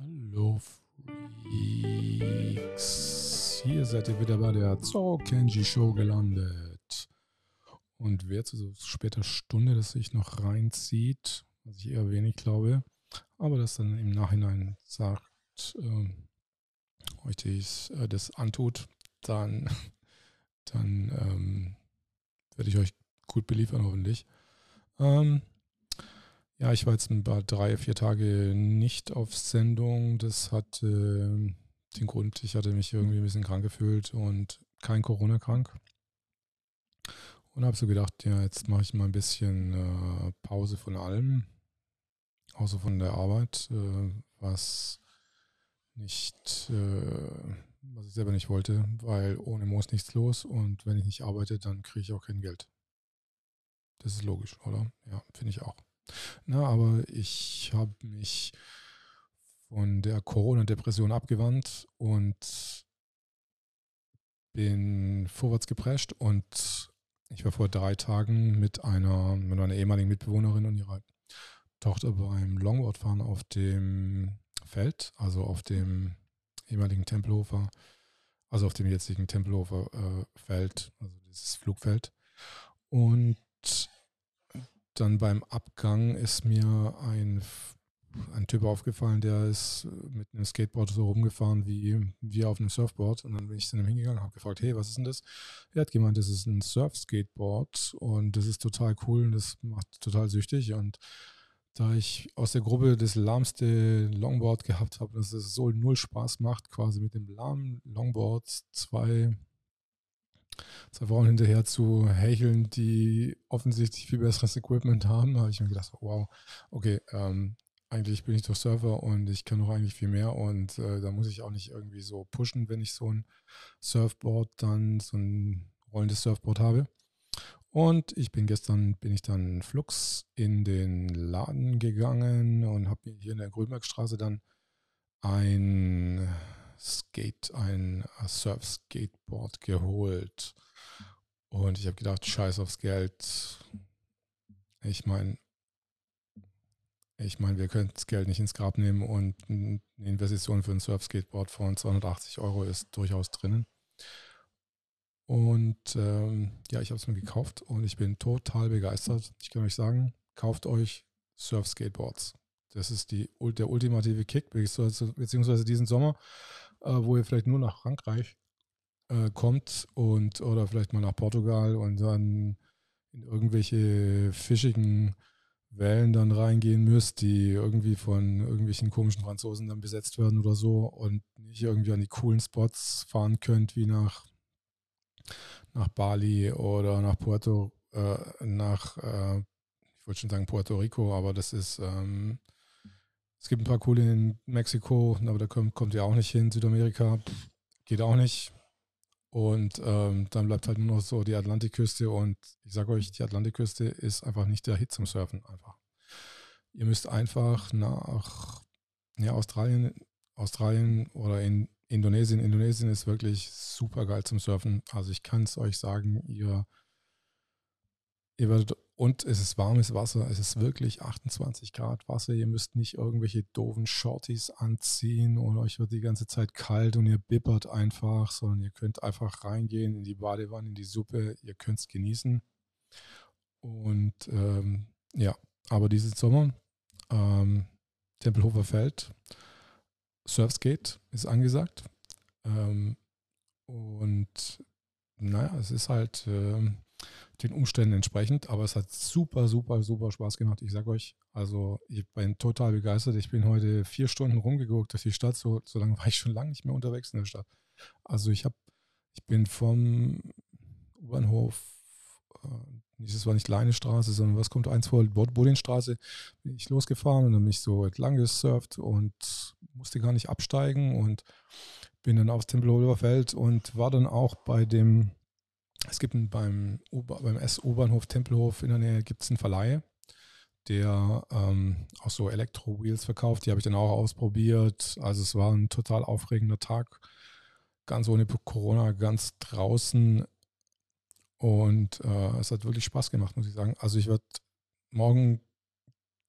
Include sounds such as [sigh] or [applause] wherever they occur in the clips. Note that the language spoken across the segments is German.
Hallo Freaks. Hier seid ihr wieder bei der Zorro Kenji Show gelandet. Und wer zu so später Stunde das sich noch reinzieht, was ich eher wenig glaube, aber das dann im Nachhinein sagt, äh, euch dies, äh, das antut, dann, [laughs] dann ähm, werde ich euch gut beliefern hoffentlich. Ähm, ja, ich war jetzt ein paar drei, vier Tage nicht auf Sendung. Das hat äh, den Grund, ich hatte mich irgendwie ein bisschen krank gefühlt und kein Corona krank. Und habe so gedacht, ja, jetzt mache ich mal ein bisschen äh, Pause von allem, außer von der Arbeit, äh, was nicht, äh, was ich selber nicht wollte, weil ohne Moos nichts los und wenn ich nicht arbeite, dann kriege ich auch kein Geld. Das ist logisch, oder? Ja, finde ich auch. Na, aber ich habe mich von der Corona-Depression abgewandt und bin vorwärts geprescht und ich war vor drei Tagen mit einer, mit einer ehemaligen Mitbewohnerin und ihrer Tochter beim Longboardfahren auf dem Feld, also auf dem ehemaligen Tempelhofer, also auf dem jetzigen Tempelhofer äh, Feld, also dieses Flugfeld. Und dann beim Abgang ist mir ein, ein Typ aufgefallen, der ist mit einem Skateboard so rumgefahren wie wir auf einem Surfboard. Und dann bin ich zu ihm hingegangen und habe gefragt, hey, was ist denn das? Er hat gemeint, das ist ein Surf-Skateboard und das ist total cool und das macht total süchtig. Und da ich aus der Gruppe das lahmste Longboard gehabt habe, dass es so null Spaß macht, quasi mit dem lahmen Longboard zwei zwei Frauen hinterher zu hecheln, die offensichtlich viel besseres Equipment haben, habe ich mir gedacht, wow, okay, ähm, eigentlich bin ich doch Surfer und ich kann doch eigentlich viel mehr und äh, da muss ich auch nicht irgendwie so pushen, wenn ich so ein Surfboard dann, so ein rollendes Surfboard habe. Und ich bin gestern, bin ich dann Flux in den Laden gegangen und habe mir hier in der Grünbergstraße dann ein Skate, ein Surf-Skateboard geholt. Und ich habe gedacht, scheiß aufs Geld. Ich meine, ich meine, wir können das Geld nicht ins Grab nehmen und eine Investition für ein Surf-Skateboard von 280 Euro ist durchaus drinnen. Und ähm, ja, ich habe es mir gekauft und ich bin total begeistert. Ich kann euch sagen, kauft euch Surf-Skateboards. Das ist die, der ultimative Kick, beziehungsweise diesen Sommer äh, wo ihr vielleicht nur nach Frankreich äh, kommt und oder vielleicht mal nach Portugal und dann in irgendwelche fischigen Wellen dann reingehen müsst, die irgendwie von irgendwelchen komischen Franzosen dann besetzt werden oder so und nicht irgendwie an die coolen Spots fahren könnt, wie nach, nach Bali oder nach Puerto, äh, nach, äh, ich wollte schon sagen Puerto Rico, aber das ist ähm, es gibt ein paar coole in Mexiko, aber da kommt, kommt ihr auch nicht hin. Südamerika geht auch nicht. Und ähm, dann bleibt halt nur noch so die Atlantikküste. Und ich sage euch, die Atlantikküste ist einfach nicht der Hit zum Surfen. Einfach. Ihr müsst einfach nach ja, Australien, Australien oder in Indonesien. Indonesien ist wirklich super geil zum Surfen. Also ich kann es euch sagen, ihr, ihr werdet und es ist warmes Wasser. Es ist wirklich 28 Grad Wasser. Ihr müsst nicht irgendwelche doofen Shorties anziehen oder euch wird die ganze Zeit kalt und ihr bibbert einfach, sondern ihr könnt einfach reingehen in die Badewanne, in die Suppe. Ihr könnt es genießen. Und ähm, ja, aber diesen Sommer, ähm, Tempelhofer Feld, Surfskate ist angesagt. Ähm, und naja, es ist halt. Ähm, den Umständen entsprechend. Aber es hat super, super, super Spaß gemacht. Ich sage euch, also ich bin total begeistert. Ich bin heute vier Stunden rumgeguckt durch die Stadt. So, so lange war ich schon lange nicht mehr unterwegs in der Stadt. Also ich habe, ich bin vom U-Bahnhof, äh, das war nicht Leine Straße, sondern was kommt eins vor, Bodinstraße, bin ich losgefahren und dann bin ich so entlang gesurft und musste gar nicht absteigen und bin dann aufs Tempelhofer Feld und war dann auch bei dem es gibt beim, beim S-U-Bahnhof Tempelhof in der Nähe gibt es einen Verleih, der ähm, auch so Elektro-Wheels verkauft. Die habe ich dann auch ausprobiert. Also es war ein total aufregender Tag. Ganz ohne Corona, ganz draußen. Und äh, es hat wirklich Spaß gemacht, muss ich sagen. Also ich werde morgen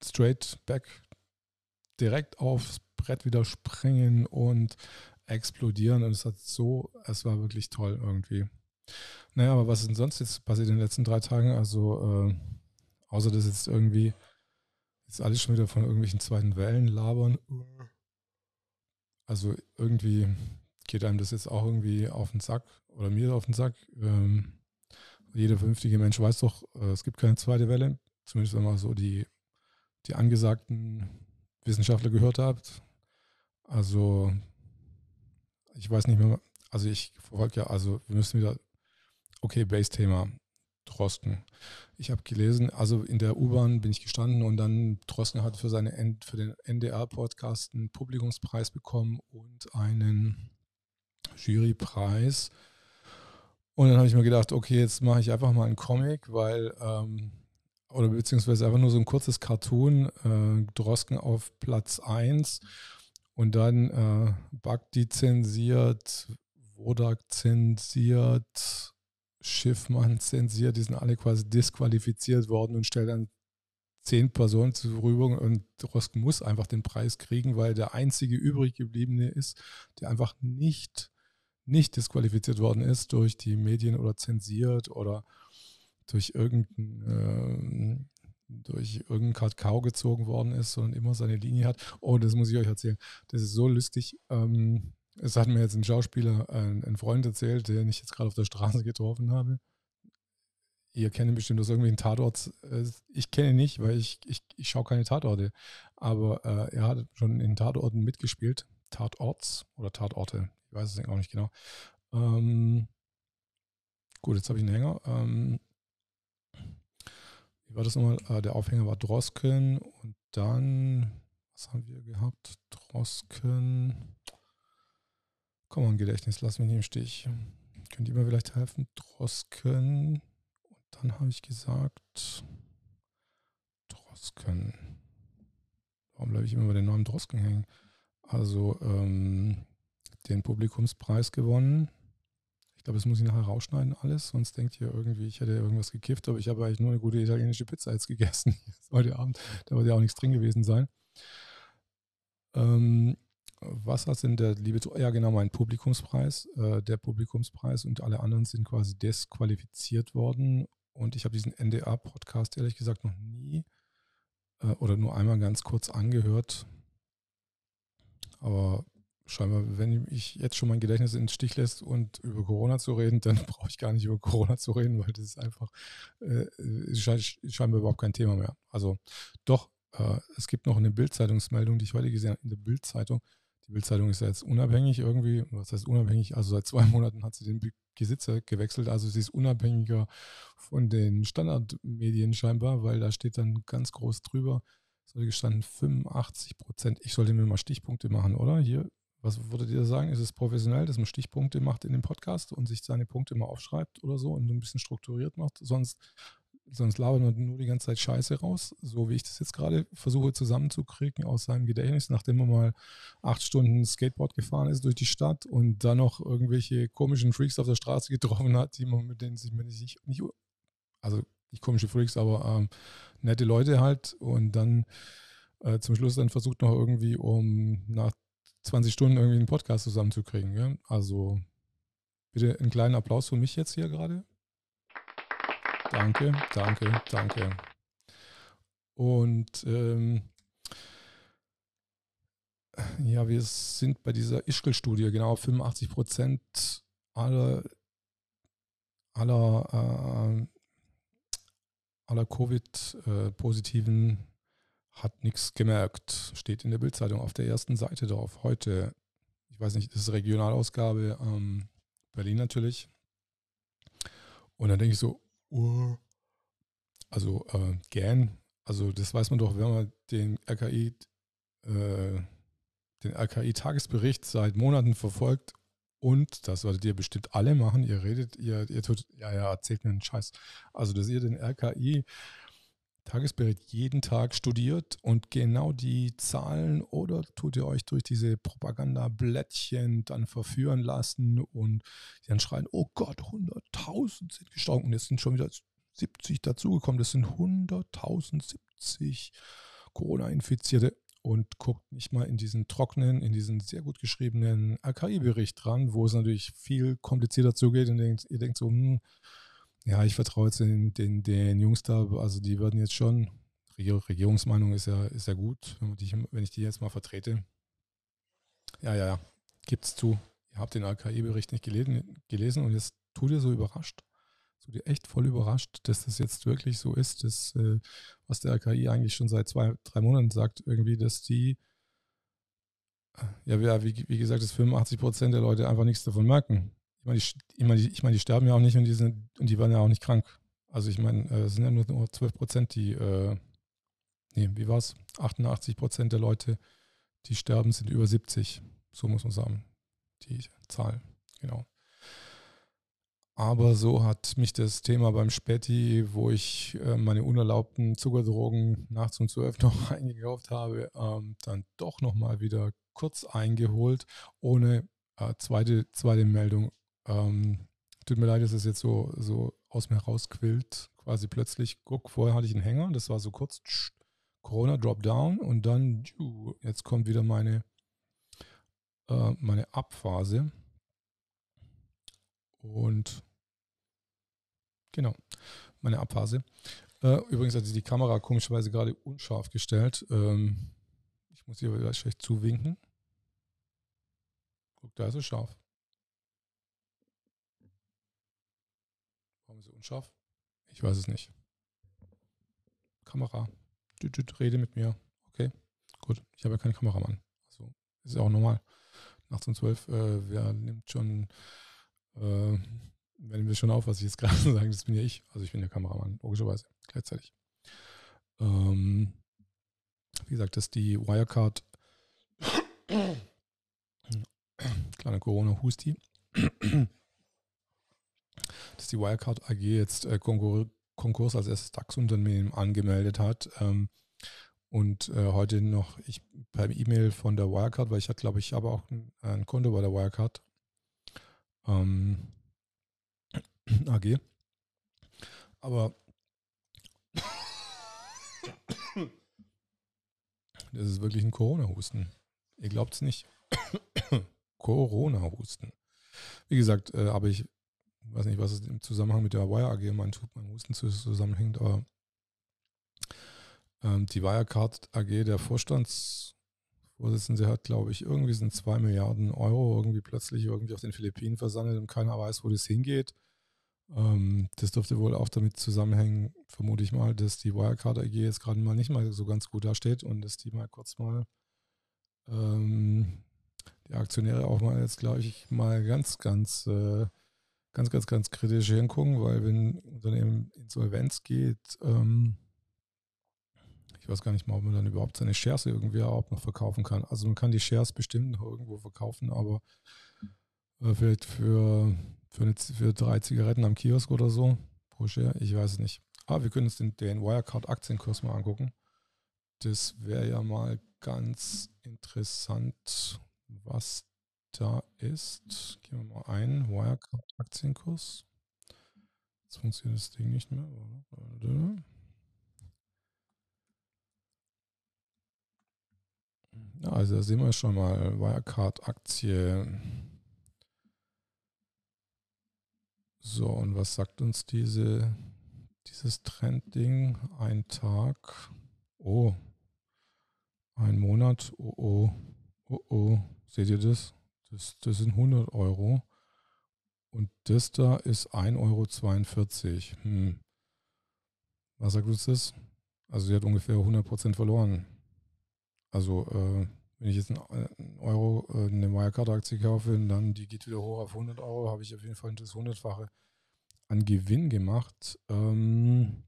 straight back direkt aufs Brett wieder springen und explodieren. Und es hat so, es war wirklich toll irgendwie. Naja, aber was ist denn sonst jetzt passiert in den letzten drei Tagen? Also, äh, außer dass jetzt irgendwie jetzt alles schon wieder von irgendwelchen zweiten Wellen labern. Also irgendwie geht einem das jetzt auch irgendwie auf den Sack oder mir auf den Sack. Ähm, jeder vernünftige Mensch weiß doch, äh, es gibt keine zweite Welle. Zumindest wenn man so die, die angesagten Wissenschaftler gehört habt. Also ich weiß nicht mehr, also ich verfolge ja, also wir müssen wieder, okay, Base-Thema, Drosten. Ich habe gelesen, also in der U-Bahn bin ich gestanden und dann Drosten hat für, seine, für den NDR-Podcast einen Publikumspreis bekommen und einen Jurypreis. Und dann habe ich mir gedacht, okay, jetzt mache ich einfach mal einen Comic, weil, ähm, oder beziehungsweise einfach nur so ein kurzes Cartoon, äh, Drosken auf Platz 1 und dann äh, Bagdi zensiert, Wodak zensiert, Schiffmann [laughs] zensiert, die sind alle quasi disqualifiziert worden und stellt dann zehn Personen zur Verfügung und Drosken muss einfach den Preis kriegen, weil der einzige übrig gebliebene ist, der einfach nicht nicht disqualifiziert worden ist durch die Medien oder zensiert oder durch irgendein, äh, durch irgendein Kakao gezogen worden ist, sondern immer seine Linie hat. Oh, das muss ich euch erzählen. Das ist so lustig. Ähm, es hat mir jetzt ein Schauspieler, ein, ein Freund erzählt, den ich jetzt gerade auf der Straße getroffen habe. Ihr kennt ihn bestimmt aus irgendwelchen Tatorts. Äh, ich kenne ihn nicht, weil ich, ich, ich schaue keine Tatorte. Aber äh, er hat schon in Tatorten mitgespielt. Tatorts oder Tatorte. Ich weiß es auch nicht genau. Ähm, gut, jetzt habe ich einen Hänger. Ähm, wie war das nochmal? Äh, der Aufhänger war Drosken und dann, was haben wir gehabt? Drosken. Komm mal, Gedächtnis, lass mich nicht im Stich. Könnt ihr mir vielleicht helfen? Drosken. Und dann habe ich gesagt, Drosken. Warum bleibe ich immer bei den Namen Drosken hängen? Also, ähm, den Publikumspreis gewonnen. Ich glaube, das muss ich nachher rausschneiden alles, sonst denkt ihr irgendwie, ich hätte irgendwas gekifft, aber ich habe eigentlich nur eine gute italienische Pizza jetzt gegessen [laughs] heute Abend. Da wird ja auch nichts drin gewesen sein. Ähm, was hat denn der liebe, ja genau, mein Publikumspreis, äh, der Publikumspreis und alle anderen sind quasi disqualifiziert worden und ich habe diesen NDA-Podcast ehrlich gesagt noch nie äh, oder nur einmal ganz kurz angehört. Aber scheinbar, wenn ich jetzt schon mein Gedächtnis ins Stich lässt und über Corona zu reden, dann [laughs] brauche ich gar nicht über Corona zu reden, weil das ist einfach äh, scheinbar überhaupt kein Thema mehr. Also doch, äh, es gibt noch eine Bildzeitungsmeldung, die ich heute gesehen habe, in der Bildzeitung. Die Bildzeitung ist ja jetzt unabhängig irgendwie. Was heißt unabhängig? Also seit zwei [laughs] Monaten hat sie den Besitzer gewechselt. Also sie ist unabhängiger von den Standardmedien scheinbar, weil da steht dann ganz groß drüber, sollte gestanden 85 Prozent. Ich sollte mir mal Stichpunkte machen, oder? Hier was würdet ihr sagen? Ist es professionell, dass man Stichpunkte macht in dem Podcast und sich seine Punkte mal aufschreibt oder so und ein bisschen strukturiert macht? Sonst, sonst labert man nur die ganze Zeit Scheiße raus, so wie ich das jetzt gerade versuche zusammenzukriegen aus seinem Gedächtnis, nachdem man mal acht Stunden Skateboard gefahren ist durch die Stadt und dann noch irgendwelche komischen Freaks auf der Straße getroffen hat, die man mit denen sich nicht, also nicht komische Freaks, aber ähm, nette Leute halt und dann äh, zum Schluss dann versucht noch irgendwie um nach 20 Stunden irgendwie einen Podcast zusammenzukriegen. Ja? Also bitte einen kleinen Applaus für mich jetzt hier gerade. Danke, danke, danke. Und ähm, ja, wir sind bei dieser Ischgl-Studie, genau 85 Prozent aller, aller, äh, aller Covid-Positiven äh, hat nichts gemerkt. Steht in der Bildzeitung auf der ersten Seite drauf. Heute, ich weiß nicht, das ist Regionalausgabe, ähm, Berlin natürlich. Und dann denke ich so, also äh, gern, also das weiß man doch, wenn man den RKI, äh, den RKI-Tagesbericht seit Monaten verfolgt und das werdet ihr bestimmt alle machen. Ihr redet, ihr, ihr tut, ja, ja, erzählt mir einen Scheiß. Also, dass ihr den RKI Tagesbericht jeden Tag studiert und genau die Zahlen oder tut ihr euch durch diese Propagandablättchen dann verführen lassen und dann schreien, oh Gott, 100.000 sind gestorben und jetzt sind schon wieder 70 dazugekommen, das sind 100.070 Corona-Infizierte. und guckt nicht mal in diesen trockenen, in diesen sehr gut geschriebenen AKI-Bericht dran, wo es natürlich viel komplizierter zugeht und ihr denkt so, hm, ja, ich vertraue jetzt den, den, den Jungs da, also die werden jetzt schon, Regierungsmeinung ist ja, ist ja gut, wenn, die, wenn ich die jetzt mal vertrete. Ja, ja, ja, gibt's zu. Ihr habt den AKI-Bericht nicht gelesen, gelesen und jetzt tut ihr so überrascht so dir echt voll überrascht, dass das jetzt wirklich so ist, dass, äh, was der RKI eigentlich schon seit zwei, drei Monaten sagt, irgendwie, dass die, ja, wie, wie gesagt, dass 85 Prozent der Leute einfach nichts davon merken. Ich meine, die, ich meine, die, ich meine, die sterben ja auch nicht und die, sind, und die werden ja auch nicht krank. Also ich meine, äh, es sind ja nur, nur 12 Prozent, die, äh, nee, wie war es? 88 Prozent der Leute, die sterben, sind über 70. So muss man sagen, die Zahl, genau. Aber so hat mich das Thema beim Späti, wo ich äh, meine unerlaubten Zuckerdrogen nachts um zwölf [laughs] noch eingekauft habe, ähm, dann doch nochmal wieder kurz eingeholt, ohne äh, zweite, zweite Meldung. Ähm, tut mir leid, dass es jetzt so, so aus mir rausquillt. Quasi plötzlich, guck, vorher hatte ich einen Hänger, das war so kurz tsch, Corona Drop Down und dann, jetzt kommt wieder meine, äh, meine Abphase. Und Genau, meine Abphase. Äh, übrigens hat sie die Kamera komischerweise gerade unscharf gestellt. Ähm, ich muss hier wieder schlecht zuwinken. Guck, da ist es scharf. Warum sie unscharf? Ich weiß es nicht. Kamera. Du, du, rede mit mir. Okay, gut. Ich habe ja keinen Kameramann. Also ist ja auch normal. Nachts um zwölf, äh, wer nimmt schon äh, wenn wir schon auf, was ich jetzt [laughs] gerade sage, das bin ja ich. Also ich bin der Kameramann, logischerweise, gleichzeitig. Ähm, wie gesagt, dass die Wirecard, [coughs] kleiner Corona-Husti, dass die Wirecard AG jetzt äh, Konkur Konkurs als erstes DAX-Unternehmen angemeldet hat. Ähm, und äh, heute noch ich per E-Mail von der Wirecard, weil ich hatte, glaube ich, aber auch ein, ein, Konto bei der Wirecard. Ähm, AG. Aber das ist wirklich ein Corona-Husten. Ihr glaubt es nicht. Corona-Husten. Wie gesagt, äh, aber ich weiß nicht, was es im Zusammenhang mit der Wire AG mein, mein Husten zusammenhängt, aber ähm, die Wirecard AG, der Vorstandsvorsitzende hat, glaube ich, irgendwie sind zwei Milliarden Euro irgendwie plötzlich irgendwie auf den Philippinen versammelt und keiner weiß, wo das hingeht. Ähm, das dürfte wohl auch damit zusammenhängen, vermute ich mal, dass die Wirecard AG jetzt gerade mal nicht mal so ganz gut dasteht und dass die mal kurz mal ähm, die Aktionäre auch mal jetzt, glaube ich, mal ganz, ganz, äh, ganz, ganz, ganz kritisch hingucken, weil wenn ein Unternehmen Insolvenz geht, ähm, ich weiß gar nicht mal, ob man dann überhaupt seine Shares irgendwie überhaupt noch verkaufen kann. Also man kann die Shares bestimmt noch irgendwo verkaufen, aber äh, vielleicht für für, eine, für drei Zigaretten am Kiosk oder so pro Share. Ich weiß es nicht. Aber wir können uns den, den Wirecard-Aktienkurs mal angucken. Das wäre ja mal ganz interessant, was da ist. Gehen wir mal ein. Wirecard-Aktienkurs. Jetzt funktioniert das Ding nicht mehr. also da sehen wir schon mal Wirecard-Aktie. So, und was sagt uns diese, dieses Trendding? Ein Tag. Oh. Ein Monat. Oh, oh. Oh, oh. Seht ihr das? Das, das sind 100 Euro. Und das da ist 1,42 Euro. Hm. Was sagt uns das? Also sie hat ungefähr 100% verloren. Also äh, wenn ich jetzt einen Euro äh, eine Wirecard-Aktie kaufe dann die geht wieder hoch auf 100 Euro, habe ich auf jeden Fall das Hundertfache an Gewinn gemacht. Ähm,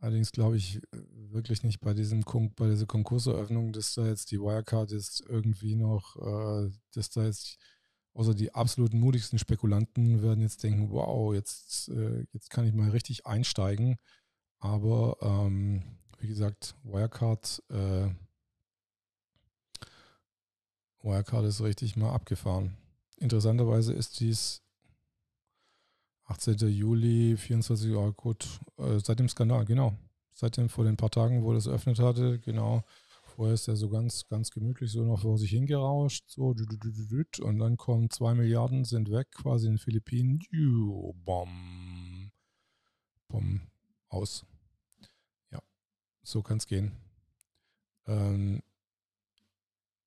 allerdings glaube ich äh, wirklich nicht bei diesem bei dieser Konkurseröffnung, dass da jetzt die Wirecard jetzt irgendwie noch, äh, dass da jetzt außer die absoluten mutigsten Spekulanten werden jetzt denken, wow, jetzt, äh, jetzt kann ich mal richtig einsteigen. Aber ähm, wie gesagt, Wirecard äh, Wirecard ist richtig mal abgefahren. Interessanterweise ist dies 18. Juli, 24 Uhr, gut, seit dem Skandal, genau. Seit dem, vor den paar Tagen, wo das eröffnet hatte, genau, Vorher ist er so ganz, ganz gemütlich so noch vor sich hingerauscht, so und dann kommen zwei Milliarden, sind weg, quasi in den Philippinen, bom, bom, aus. Ja, so kann es gehen. Ähm,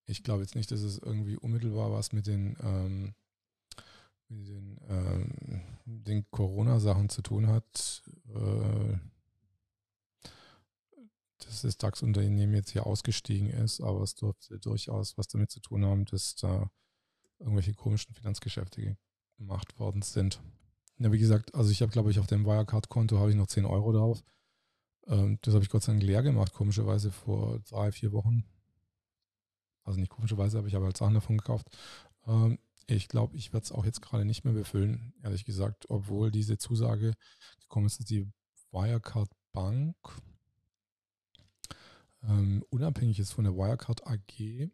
ich glaube jetzt nicht, dass es irgendwie unmittelbar was mit den, ähm, mit den, ähm, den Corona-Sachen zu tun hat. Äh, dass das DAX-Unternehmen jetzt hier ausgestiegen ist, aber es dürfte durchaus was damit zu tun haben, dass da irgendwelche komischen Finanzgeschäfte gemacht worden sind. Ja, wie gesagt, also ich habe, glaube ich, auf dem Wirecard-Konto habe ich noch 10 Euro drauf. Ähm, das habe ich Gott sei Dank leer gemacht, komischerweise vor drei, vier Wochen. Also nicht komischerweise, aber ich habe halt Sachen davon gekauft. Ähm, ich glaube, ich werde es auch jetzt gerade nicht mehr befüllen, ehrlich gesagt, obwohl diese Zusage gekommen ist, dass die Wirecard Bank ähm, unabhängig ist von der Wirecard AG.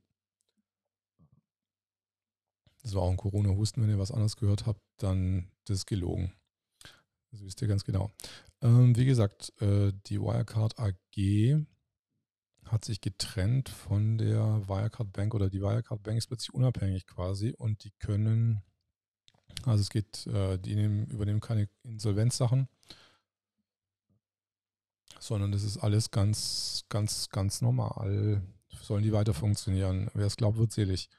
Das war auch ein Corona-Husten. Wenn ihr was anderes gehört habt, dann das ist gelogen. Das wisst ihr ganz genau. Ähm, wie gesagt, äh, die Wirecard AG hat sich getrennt von der Wirecard Bank oder die Wirecard Bank ist plötzlich unabhängig quasi und die können, also es geht, äh, die nehmen, übernehmen keine Insolvenzsachen, sondern das ist alles ganz, ganz, ganz normal. Sollen die weiter funktionieren? Wer es glaubt, wird selig.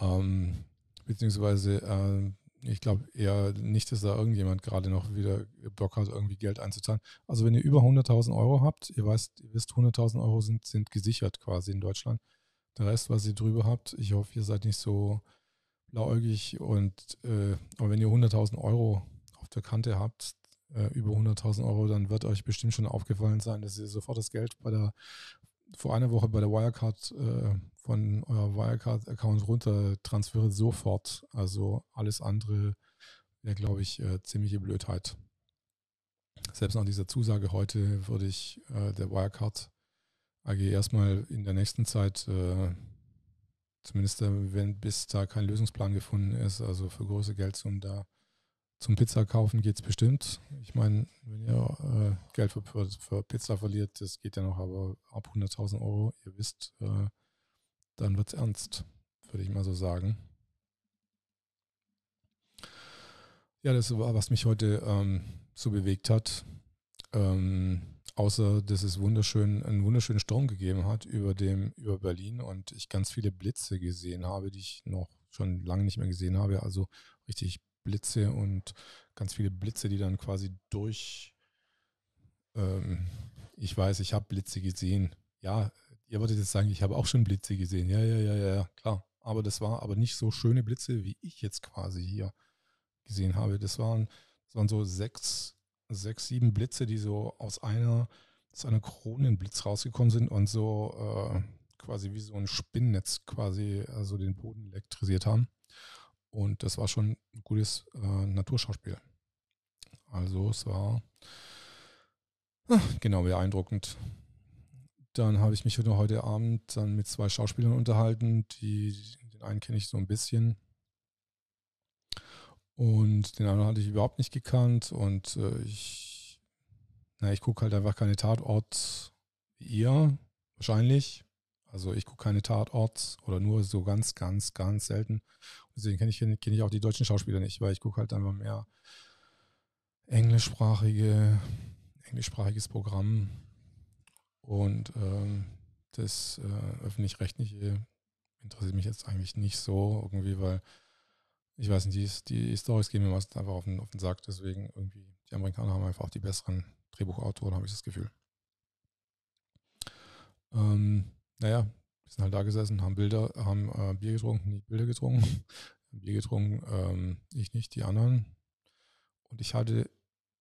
Ähm, beziehungsweise, äh, ich glaube eher nicht, dass da irgendjemand gerade noch wieder Bock hat, irgendwie Geld einzuzahlen. Also wenn ihr über 100.000 Euro habt, ihr, weißt, ihr wisst, 100.000 Euro sind, sind gesichert quasi in Deutschland. Der Rest, was ihr drüber habt, ich hoffe, ihr seid nicht so blauäugig und äh, aber wenn ihr 100.000 Euro auf der Kante habt, äh, über 100.000 Euro, dann wird euch bestimmt schon aufgefallen sein, dass ihr sofort das Geld bei der, vor einer Woche bei der Wirecard äh, von euer Wirecard-Account runter transferiert, sofort. Also alles andere wäre, glaube ich, äh, ziemliche Blödheit. Selbst nach dieser Zusage heute würde ich äh, der Wirecard AG erstmal in der nächsten Zeit äh, zumindest wenn bis da kein Lösungsplan gefunden ist, also für große Geldsummen da zum Pizza kaufen geht es bestimmt. Ich meine, wenn ihr äh, Geld für, für, Pizza verliert, das geht ja noch, aber ab 100.000 Euro, ihr wisst, äh, dann wird es ernst, würde ich mal so sagen. Ja, das war, was mich heute ähm, so bewegt hat. Ähm, außer, dass es wunderschön, einen wunderschönen Sturm gegeben hat über, dem, über Berlin und ich ganz viele Blitze gesehen habe, die ich noch schon lange nicht mehr gesehen habe. Also richtig Blitze und ganz viele Blitze, die dann quasi durch, ähm, ich weiß, ich habe Blitze gesehen. Ja, ihr wolltet jetzt sagen, ich habe auch schon Blitze gesehen. Ja, ja, ja, ja, klar. Aber das war aber nicht so schöne Blitze, wie ich jetzt quasi hier gesehen habe. Das waren, das waren so sechs, sechs, sieben Blitze, die so aus einer, aus einer Kronenblitz rausgekommen sind und so äh, quasi wie so ein Spinnnetz quasi also den Boden elektrisiert haben. Und das war schon ein gutes äh, Naturschauspiel. Also es war ach, genau beeindruckend. Dann habe ich mich heute Abend dann mit zwei Schauspielern unterhalten. Die, den einen kenne ich so ein bisschen. Und den anderen hatte ich überhaupt nicht gekannt. Und äh, ich, na, ich gucke halt einfach keine Tatort wie ihr, wahrscheinlich. Also ich gucke keine Tatorts oder nur so ganz, ganz, ganz selten. Deswegen kenne ich, kenn ich auch die deutschen Schauspieler nicht, weil ich gucke halt einfach mehr englischsprachige, englischsprachiges Programm und ähm, das äh, öffentlich-rechtliche interessiert mich jetzt eigentlich nicht so irgendwie, weil ich weiß nicht, die, die Stories gehen mir meistens einfach auf den, auf den Sack, deswegen irgendwie, die Amerikaner haben einfach auch die besseren Drehbuchautoren, habe ich das Gefühl. Ähm, naja, sind halt da gesessen, haben Bilder, haben äh, Bier getrunken, nicht Bilder getrunken, [laughs] Bier getrunken, ähm, ich nicht, die anderen. Und ich hatte,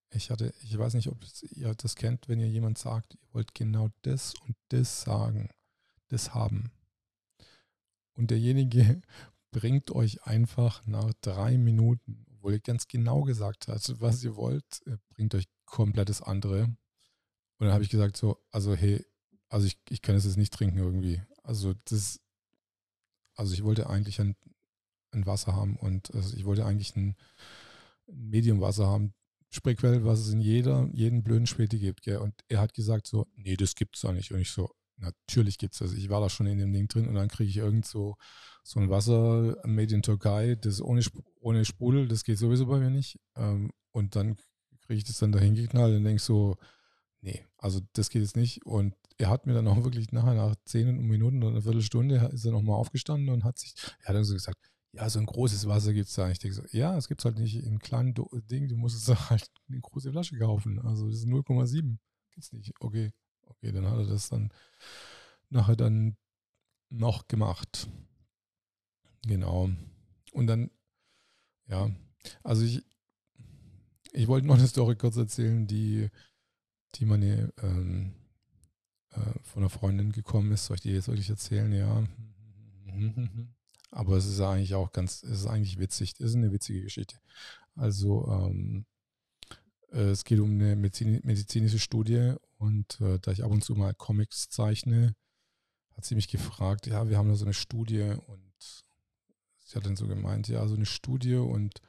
ich hatte, ich weiß nicht, ob ihr das kennt, wenn ihr jemand sagt, ihr wollt genau das und das sagen, das haben. Und derjenige [laughs] bringt euch einfach nach drei Minuten, obwohl ihr ganz genau gesagt habt, was ihr wollt, bringt euch komplett das andere. Und dann habe ich gesagt so, also hey, also ich, ich kann es jetzt nicht trinken irgendwie. Also das, also ich wollte eigentlich ein, ein Wasser haben und also ich wollte eigentlich ein, Medium-Wasser haben. Sprayquell, was es in jeder, jeden blöden Späti gibt, gell? Und er hat gesagt so, nee, das gibt's da nicht. Und ich so, natürlich gibt es das. Ich war da schon in dem Ding drin und dann kriege ich irgend so, so ein Wasser made in Türkei, das ohne, ohne Sprudel, das geht sowieso bei mir nicht. Ähm, und dann kriege ich das dann dahin geknallt und denke so, nee, also das geht jetzt nicht. Und er hat mir dann auch wirklich nachher nach zehn Minuten oder einer Viertelstunde ist er nochmal aufgestanden und hat sich, er hat dann so gesagt, ja, so ein großes Wasser gibt es da. Ich denke so, ja, es gibt es halt nicht in kleinen Ding, du musst es [laughs] halt eine große Flasche kaufen. Also das ist 0,7. Gibt es nicht. Okay, okay, dann hat er das dann nachher dann noch gemacht. Genau. Und dann, ja, also ich, ich wollte noch eine Story kurz erzählen, die, die meine ähm, äh, von einer Freundin gekommen ist. Soll ich die jetzt wirklich erzählen? Ja. Aber es ist eigentlich auch ganz, es ist eigentlich witzig. Es ist eine witzige Geschichte. Also ähm, äh, es geht um eine medizinische Studie und äh, da ich ab und zu mal Comics zeichne, hat sie mich gefragt, ja, wir haben da so eine Studie und sie hat dann so gemeint, ja, so eine Studie und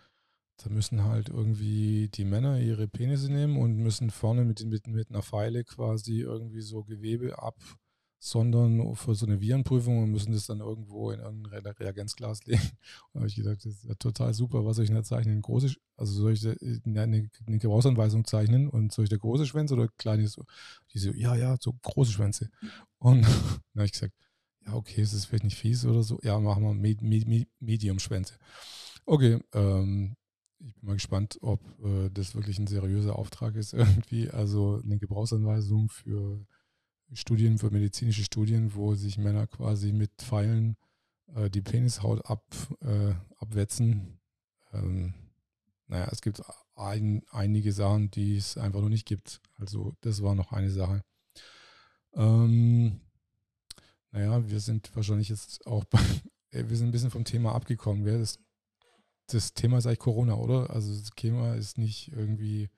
da müssen halt irgendwie die Männer ihre Penisse nehmen und müssen vorne mit, mit, mit einer Pfeile quasi irgendwie so Gewebe absondern für so eine Virenprüfung und müssen das dann irgendwo in irgendein Reagenzglas [laughs] legen. Und da habe ich gesagt, das ist ja total super, was soll ich denn da zeichnen? Große, also soll ich eine, eine Gebrauchsanweisung zeichnen und soll ich da große Schwänze oder kleine? Die so, ja, ja, so große Schwänze. Und [laughs] dann habe ich gesagt, ja, okay, ist das vielleicht nicht fies oder so? Ja, machen wir Med Med Medium-Schwänze. Okay, ähm, ich bin mal gespannt, ob äh, das wirklich ein seriöser Auftrag ist [laughs] irgendwie. Also eine Gebrauchsanweisung für Studien, für medizinische Studien, wo sich Männer quasi mit Pfeilen äh, die Penishaut ab, äh, abwetzen. Ähm, naja, es gibt ein, einige Sachen, die es einfach noch nicht gibt. Also das war noch eine Sache. Ähm, naja, wir sind wahrscheinlich jetzt auch [laughs] bei, wir sind ein bisschen vom Thema abgekommen. Gell? Das das Thema ist eigentlich Corona, oder? Also das Thema ist nicht irgendwie,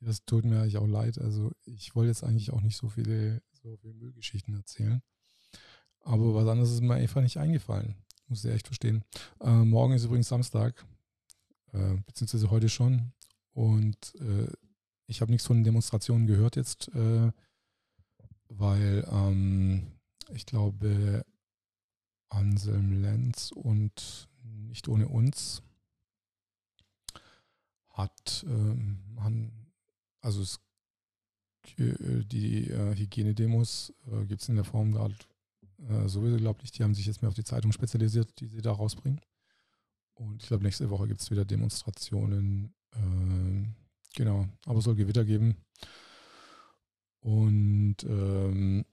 das tut mir eigentlich auch leid. Also ich wollte jetzt eigentlich auch nicht so viele, so viele Müllgeschichten erzählen. Aber was anderes ist mir einfach nicht eingefallen. Muss ich echt verstehen. Äh, morgen ist übrigens Samstag, äh, beziehungsweise heute schon. Und äh, ich habe nichts von Demonstrationen gehört jetzt, äh, weil ähm, ich glaube, Anselm Lenz und nicht ohne uns hat ähm, man, also es, äh, die äh, Hygienedemos äh, gibt es in der Form gerade äh, sowieso, glaube ich, die haben sich jetzt mehr auf die Zeitung spezialisiert, die sie da rausbringen. Und ich glaube, nächste Woche gibt es wieder Demonstrationen. Äh, genau, aber es soll Gewitter geben. Und ähm,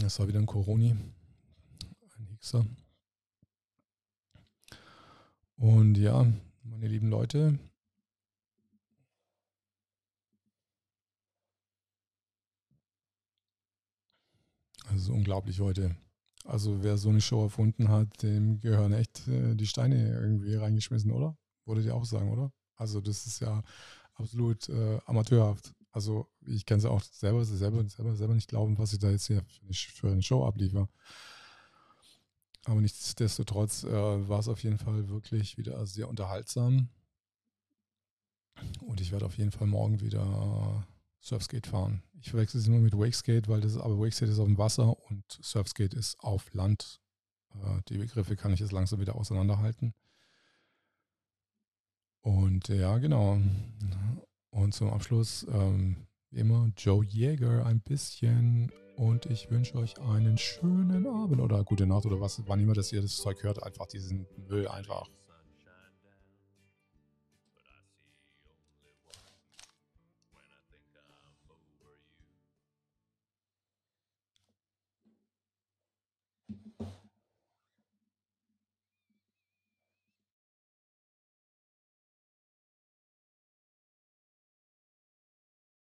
das war wieder ein Coroni. Alexa. Und ja, meine lieben Leute, also unglaublich heute. Also wer so eine Show erfunden hat, dem gehören echt äh, die Steine irgendwie reingeschmissen, oder? Würdet ihr auch sagen, oder? Also das ist ja absolut äh, amateurhaft. Also ich kann es auch selber, selber, selber, selber nicht glauben, was ich da jetzt hier für eine Show abliefer. Aber nichtsdestotrotz äh, war es auf jeden Fall wirklich wieder sehr unterhaltsam. Und ich werde auf jeden Fall morgen wieder Surfskate fahren. Ich verwechsel es immer mit Wakeskate, weil das aber Wakeskate ist auf dem Wasser und Surfskate ist auf Land. Äh, die Begriffe kann ich jetzt langsam wieder auseinanderhalten. Und ja, genau. Und zum Abschluss, ähm, wie immer, Joe Jäger ein bisschen und ich wünsche euch einen schönen Abend oder gute Nacht oder was, wann immer das ihr das Zeug hört, einfach diesen Müll einfach